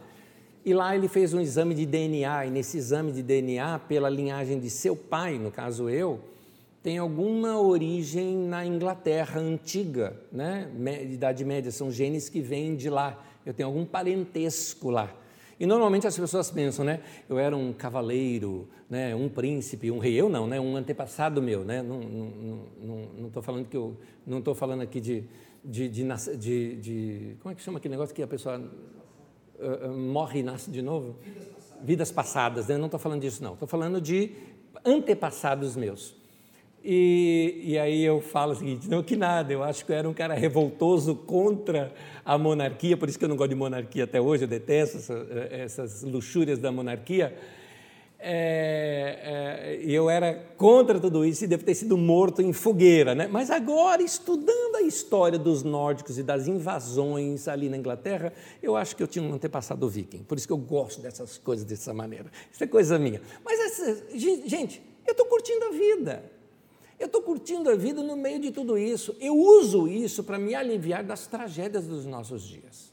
e lá ele fez um exame de DNA, e nesse exame de DNA, pela linhagem de seu pai, no caso eu, tem alguma origem na Inglaterra antiga, né? Idade Média, são genes que vêm de lá. Eu tenho algum parentesco lá. E normalmente as pessoas pensam, né? Eu era um cavaleiro, né? um príncipe, um rei. Eu não, né? Um antepassado meu, né? Não estou não, falando que eu não estou falando aqui de, de, de, de, de, como é que chama aquele negócio que a pessoa uh, uh, morre e nasce de novo? Vidas passadas. Vidas passadas, né? Não estou falando disso não. Estou falando de antepassados meus. E, e aí eu falo o seguinte: não, que nada, eu acho que eu era um cara revoltoso contra a monarquia, por isso que eu não gosto de monarquia até hoje, eu detesto essa, essas luxúrias da monarquia. É, é, eu era contra tudo isso e devo ter sido morto em fogueira, né? Mas agora, estudando a história dos nórdicos e das invasões ali na Inglaterra, eu acho que eu tinha um antepassado viking. Por isso que eu gosto dessas coisas dessa maneira. Isso é coisa minha. Mas, essa, gente, eu estou curtindo a vida. Eu estou curtindo a vida no meio de tudo isso. Eu uso isso para me aliviar das tragédias dos nossos dias.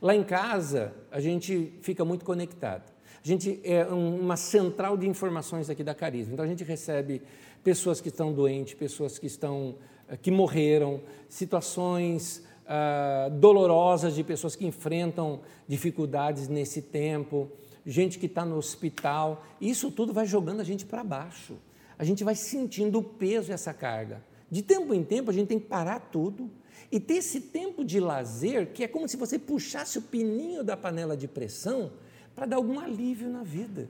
Lá em casa, a gente fica muito conectado. A gente é uma central de informações aqui da Carisma. Então a gente recebe pessoas que estão doentes, pessoas que estão eh, que morreram, situações ah, dolorosas de pessoas que enfrentam dificuldades nesse tempo, gente que está no hospital. Isso tudo vai jogando a gente para baixo a gente vai sentindo o peso dessa carga. De tempo em tempo, a gente tem que parar tudo e ter esse tempo de lazer, que é como se você puxasse o pininho da panela de pressão para dar algum alívio na vida.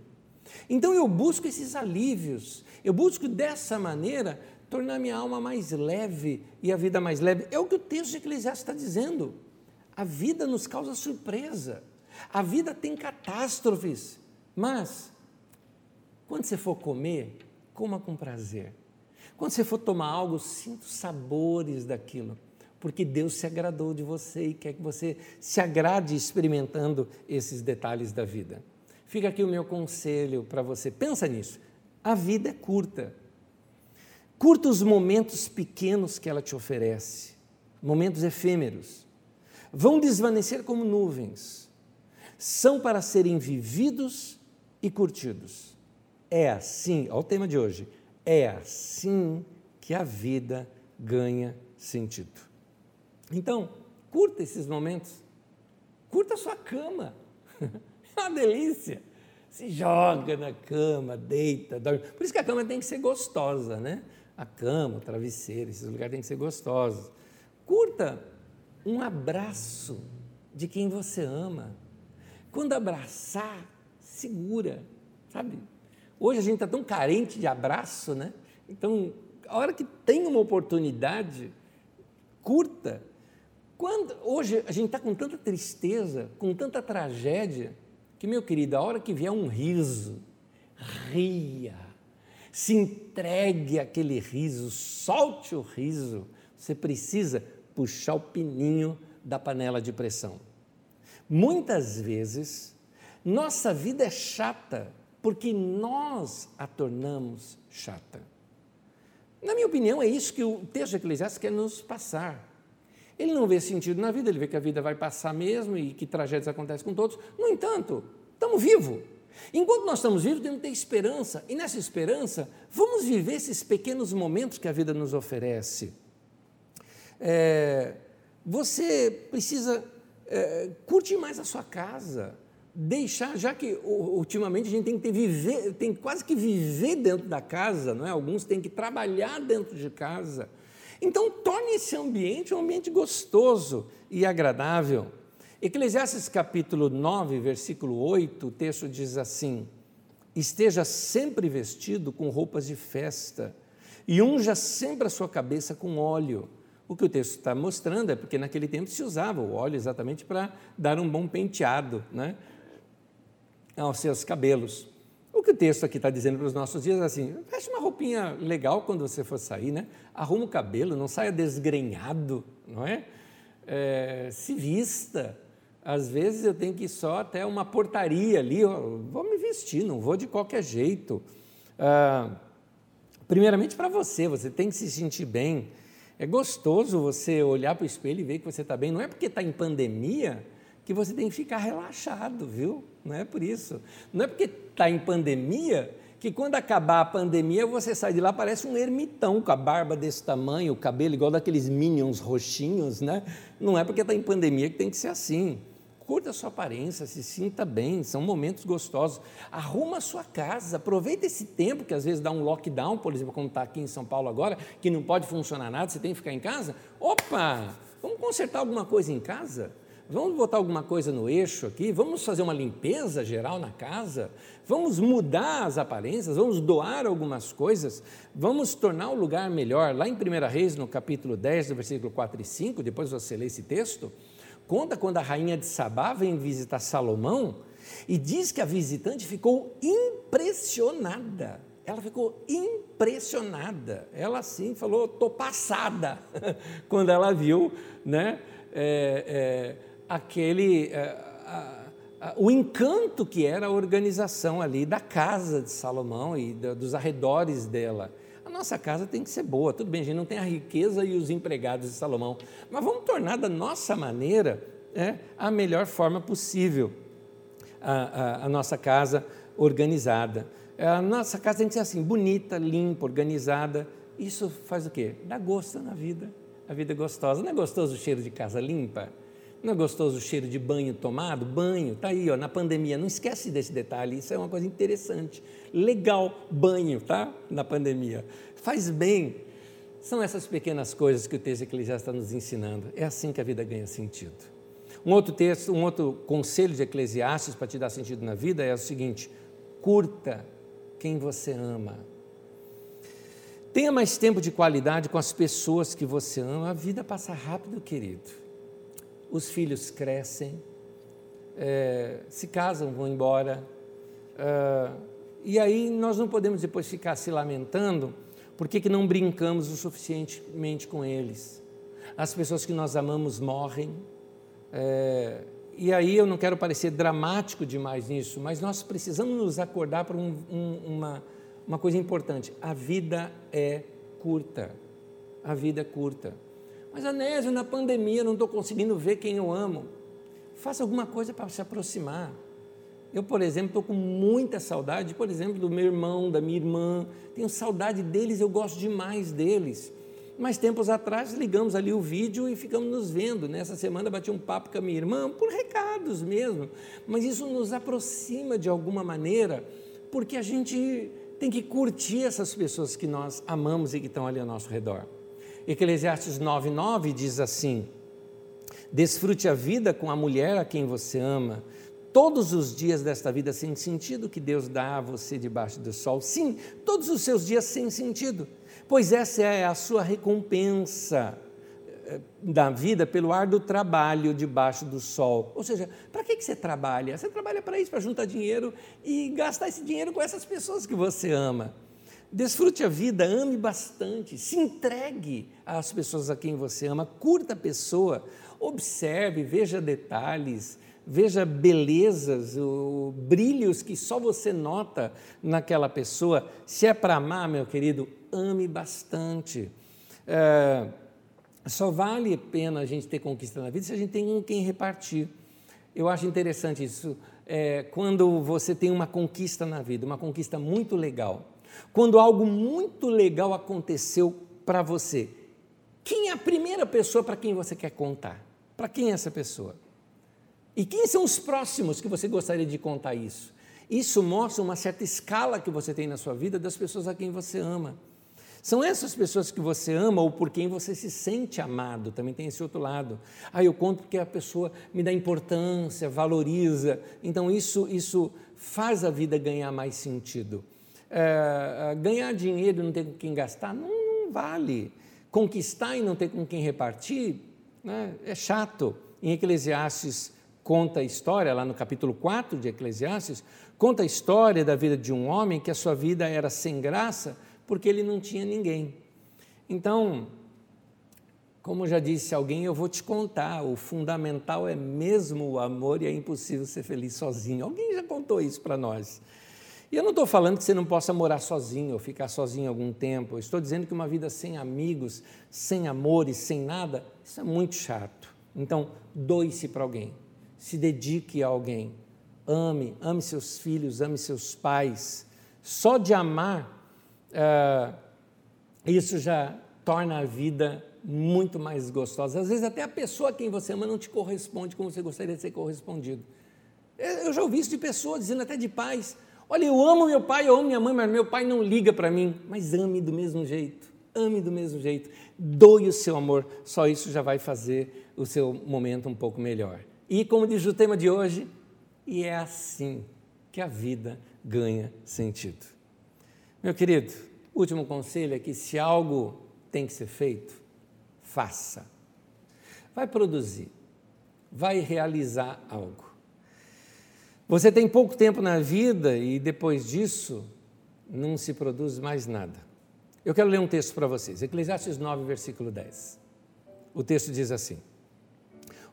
Então eu busco esses alívios, eu busco dessa maneira tornar minha alma mais leve e a vida mais leve. É o que o texto de Eclesiastes está dizendo. A vida nos causa surpresa, a vida tem catástrofes, mas quando você for comer, coma com prazer. Quando você for tomar algo, sinta os sabores daquilo, porque Deus se agradou de você e quer que você se agrade experimentando esses detalhes da vida. Fica aqui o meu conselho para você. Pensa nisso. A vida é curta. Curta os momentos pequenos que ela te oferece, momentos efêmeros. Vão desvanecer como nuvens. São para serem vividos e curtidos. É assim, olha o tema de hoje. É assim que a vida ganha sentido. Então, curta esses momentos. Curta a sua cama. É uma delícia. Se joga na cama, deita, dorme. Por isso que a cama tem que ser gostosa, né? A cama, o travesseiro, esses lugares têm que ser gostosos. Curta um abraço de quem você ama. Quando abraçar, segura, sabe? Hoje a gente está tão carente de abraço, né? Então, a hora que tem uma oportunidade, curta. Quando, hoje a gente está com tanta tristeza, com tanta tragédia, que, meu querido, a hora que vier um riso, ria, se entregue àquele riso, solte o riso. Você precisa puxar o pininho da panela de pressão. Muitas vezes, nossa vida é chata porque nós a tornamos chata. Na minha opinião, é isso que o texto de Eclesiastes quer nos passar. Ele não vê sentido na vida, ele vê que a vida vai passar mesmo e que tragédias acontecem com todos. No entanto, estamos vivos. Enquanto nós estamos vivos, temos que ter esperança. E nessa esperança, vamos viver esses pequenos momentos que a vida nos oferece. É, você precisa é, curtir mais a sua casa, deixar, já que ultimamente a gente tem que ter, viver, tem quase que viver dentro da casa, não é? Alguns têm que trabalhar dentro de casa. Então, torne esse ambiente um ambiente gostoso e agradável. Eclesiastes capítulo 9, versículo 8, o texto diz assim: Esteja sempre vestido com roupas de festa e unja sempre a sua cabeça com óleo. O que o texto está mostrando é porque naquele tempo se usava o óleo exatamente para dar um bom penteado né, aos seus cabelos. Que o texto aqui está dizendo para os nossos dias é assim: veste uma roupinha legal quando você for sair, né? Arruma o cabelo, não saia desgrenhado, não é? é se vista. Às vezes eu tenho que ir só até uma portaria ali, ó, vou me vestir, não vou de qualquer jeito. Ah, primeiramente para você, você tem que se sentir bem. É gostoso você olhar para o espelho e ver que você está bem. Não é porque está em pandemia que você tem que ficar relaxado, viu? Não é por isso. Não é porque está em pandemia que quando acabar a pandemia você sai de lá parece um ermitão com a barba desse tamanho, o cabelo igual daqueles minions roxinhos, né? Não é porque está em pandemia que tem que ser assim. Curta a sua aparência, se sinta bem, são momentos gostosos. Arruma a sua casa, aproveita esse tempo que às vezes dá um lockdown, por exemplo, como está aqui em São Paulo agora, que não pode funcionar nada, você tem que ficar em casa. Opa, vamos consertar alguma coisa em casa? Vamos botar alguma coisa no eixo aqui? Vamos fazer uma limpeza geral na casa? Vamos mudar as aparências? Vamos doar algumas coisas? Vamos tornar o lugar melhor? Lá em 1 Reis, no capítulo 10, do versículo 4 e 5, depois você lê esse texto, conta quando a rainha de Sabá vem visitar Salomão e diz que a visitante ficou impressionada. Ela ficou impressionada. Ela assim falou, estou passada, quando ela viu né, é, é, aquele, é, a, a, o encanto que era a organização ali da casa de Salomão e da, dos arredores dela. A nossa casa tem que ser boa, tudo bem, a gente não tem a riqueza e os empregados de Salomão, mas vamos tornar da nossa maneira é, a melhor forma possível a, a, a nossa casa organizada. A nossa casa tem que ser assim, bonita, limpa, organizada. Isso faz o quê? Dá gosto na vida. A vida é gostosa. Não é gostoso o cheiro de casa limpa? Não é gostoso o cheiro de banho tomado? Banho, tá aí, ó, na pandemia. Não esquece desse detalhe, isso é uma coisa interessante. Legal, banho, tá? Na pandemia. Faz bem. São essas pequenas coisas que o texto Eclesiastes está nos ensinando. É assim que a vida ganha sentido. Um outro texto, um outro conselho de Eclesiastes para te dar sentido na vida é o seguinte: curta quem você ama. Tenha mais tempo de qualidade com as pessoas que você ama. A vida passa rápido, querido os filhos crescem, é, se casam, vão embora. É, e aí nós não podemos depois ficar se lamentando, Por que, que não brincamos o suficientemente com eles? As pessoas que nós amamos morrem. É, e aí eu não quero parecer dramático demais nisso, mas nós precisamos nos acordar para um, um, uma, uma coisa importante: a vida é curta. A vida é curta. Mas, Anésio, na pandemia não estou conseguindo ver quem eu amo. Faça alguma coisa para se aproximar. Eu, por exemplo, estou com muita saudade, por exemplo, do meu irmão, da minha irmã. Tenho saudade deles, eu gosto demais deles. Mas tempos atrás ligamos ali o vídeo e ficamos nos vendo. Nessa semana bati um papo com a minha irmã, por recados mesmo. Mas isso nos aproxima de alguma maneira, porque a gente tem que curtir essas pessoas que nós amamos e que estão ali ao nosso redor. Eclesiastes 9,9 diz assim: Desfrute a vida com a mulher a quem você ama todos os dias desta vida sem sentido que Deus dá a você debaixo do sol. Sim, todos os seus dias sem sentido, pois essa é a sua recompensa eh, da vida pelo ar do trabalho debaixo do sol. Ou seja, para que, que você trabalha? Você trabalha para isso, para juntar dinheiro e gastar esse dinheiro com essas pessoas que você ama. Desfrute a vida, ame bastante, se entregue às pessoas a quem você ama, curta a pessoa, observe, veja detalhes, veja belezas, o, brilhos que só você nota naquela pessoa. Se é para amar, meu querido, ame bastante. É, só vale a pena a gente ter conquista na vida se a gente tem com quem repartir. Eu acho interessante isso. É, quando você tem uma conquista na vida, uma conquista muito legal, quando algo muito legal aconteceu para você, quem é a primeira pessoa para quem você quer contar? Para quem é essa pessoa? E quem são os próximos que você gostaria de contar isso? Isso mostra uma certa escala que você tem na sua vida das pessoas a quem você ama. São essas pessoas que você ama ou por quem você se sente amado, também tem esse outro lado. Ah, eu conto porque a pessoa me dá importância, valoriza. Então, isso, isso faz a vida ganhar mais sentido. É, ganhar dinheiro e não ter com quem gastar não, não, vale. Conquistar e não ter com quem repartir né, é chato. Em Eclesiastes conta a história, lá no capítulo 4 de Eclesiastes, conta a história da vida de um homem que a sua vida era sem graça porque ele não tinha ninguém. Então, como já disse alguém, eu vou te contar, o fundamental é mesmo o amor e é impossível ser feliz sozinho. Alguém já contou isso para nós. E eu não estou falando que você não possa morar sozinho ou ficar sozinho algum tempo. Eu estou dizendo que uma vida sem amigos, sem amores, sem nada, isso é muito chato. Então, doe-se para alguém se dedique a alguém. Ame, ame seus filhos, ame seus pais. Só de amar, uh, isso já torna a vida muito mais gostosa. Às vezes, até a pessoa a quem você ama não te corresponde como você gostaria de ser correspondido. Eu já ouvi isso de pessoas, dizendo até de pais: Olha, eu amo meu pai, eu amo minha mãe, mas meu pai não liga para mim. Mas ame do mesmo jeito, ame do mesmo jeito, doe o seu amor, só isso já vai fazer o seu momento um pouco melhor. E como diz o tema de hoje, e é assim que a vida ganha sentido. Meu querido, último conselho é que se algo tem que ser feito, faça. Vai produzir, vai realizar algo. Você tem pouco tempo na vida e depois disso não se produz mais nada. Eu quero ler um texto para vocês, Eclesiastes 9, versículo 10. O texto diz assim: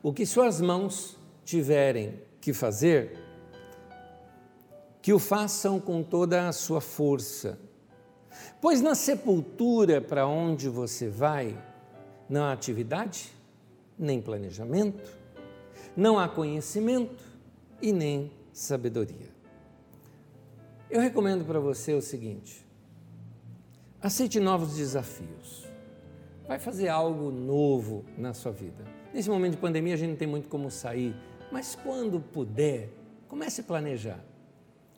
o que suas mãos tiverem que fazer, que o façam com toda a sua força. Pois na sepultura para onde você vai, não há atividade, nem planejamento, não há conhecimento e nem sabedoria. Eu recomendo para você o seguinte: aceite novos desafios. Vai fazer algo novo na sua vida. Nesse momento de pandemia a gente não tem muito como sair, mas quando puder, comece a planejar.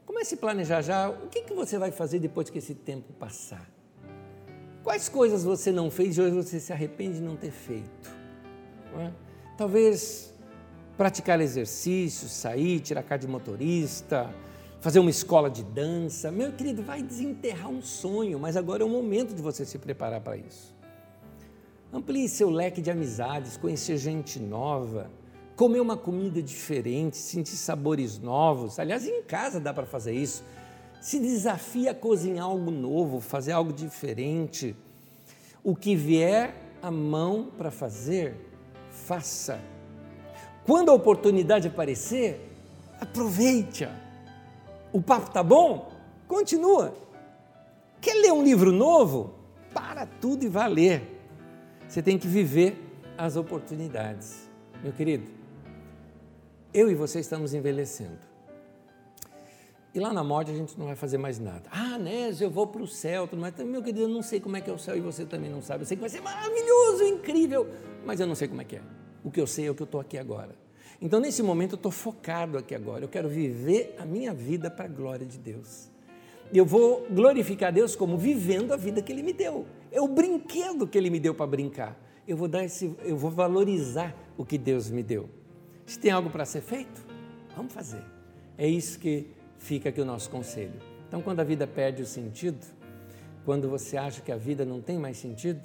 Comece a planejar já o que, que você vai fazer depois que esse tempo passar. Quais coisas você não fez e hoje você se arrepende de não ter feito? Não é? Talvez praticar exercícios, sair, tirar carta de motorista, fazer uma escola de dança. Meu querido, vai desenterrar um sonho, mas agora é o momento de você se preparar para isso. Amplie seu leque de amizades, conhecer gente nova, comer uma comida diferente, sentir sabores novos. Aliás, em casa dá para fazer isso. Se desafia a cozinhar algo novo, fazer algo diferente. O que vier a mão para fazer, faça. Quando a oportunidade aparecer, aproveite-a. O papo tá bom? Continua. Quer ler um livro novo? Para tudo e vá ler. Você tem que viver as oportunidades. Meu querido, eu e você estamos envelhecendo. E lá na morte a gente não vai fazer mais nada. Ah, Nésio, eu vou para o céu, mas meu querido, eu não sei como é que é o céu e você também não sabe. Eu sei que vai ser maravilhoso, incrível, mas eu não sei como é que é. O que eu sei é o que eu estou aqui agora. Então, nesse momento, eu estou focado aqui agora. Eu quero viver a minha vida para a glória de Deus. Eu vou glorificar Deus como vivendo a vida que Ele me deu. É o brinquedo que Ele me deu para brincar. Eu vou dar esse, eu vou valorizar o que Deus me deu. Se tem algo para ser feito, vamos fazer. É isso que fica aqui o nosso conselho. Então, quando a vida perde o sentido, quando você acha que a vida não tem mais sentido,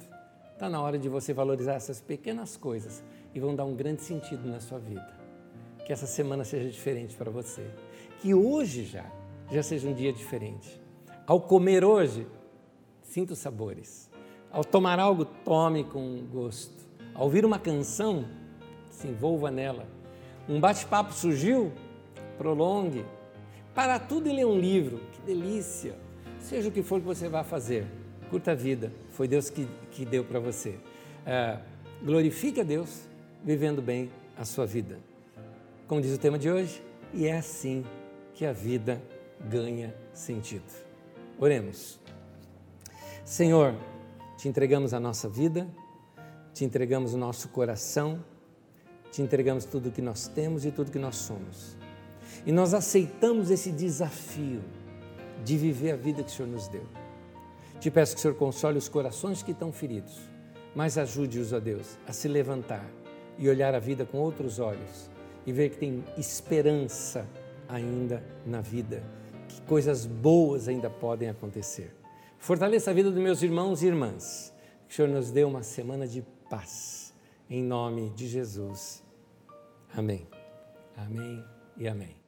está na hora de você valorizar essas pequenas coisas e vão dar um grande sentido na sua vida. Que essa semana seja diferente para você. Que hoje já, já seja um dia diferente. Ao comer hoje, sinta os sabores. Ao tomar algo, tome com gosto. Ao ouvir uma canção, se envolva nela. Um bate-papo surgiu, prolongue. Para tudo e lê um livro, que delícia. Seja o que for que você vá fazer, curta a vida, foi Deus que, que deu para você. É, glorifique a Deus vivendo bem a sua vida. Como diz o tema de hoje, e é assim que a vida ganha sentido. Oremos. Senhor, te entregamos a nossa vida, te entregamos o nosso coração, te entregamos tudo o que nós temos e tudo o que nós somos. E nós aceitamos esse desafio de viver a vida que o Senhor nos deu. Te peço que o Senhor console os corações que estão feridos, mas ajude-os, ó Deus, a se levantar e olhar a vida com outros olhos e ver que tem esperança ainda na vida, que coisas boas ainda podem acontecer. Fortaleça a vida dos meus irmãos e irmãs. Que o Senhor nos dê uma semana de paz. Em nome de Jesus. Amém. Amém e amém.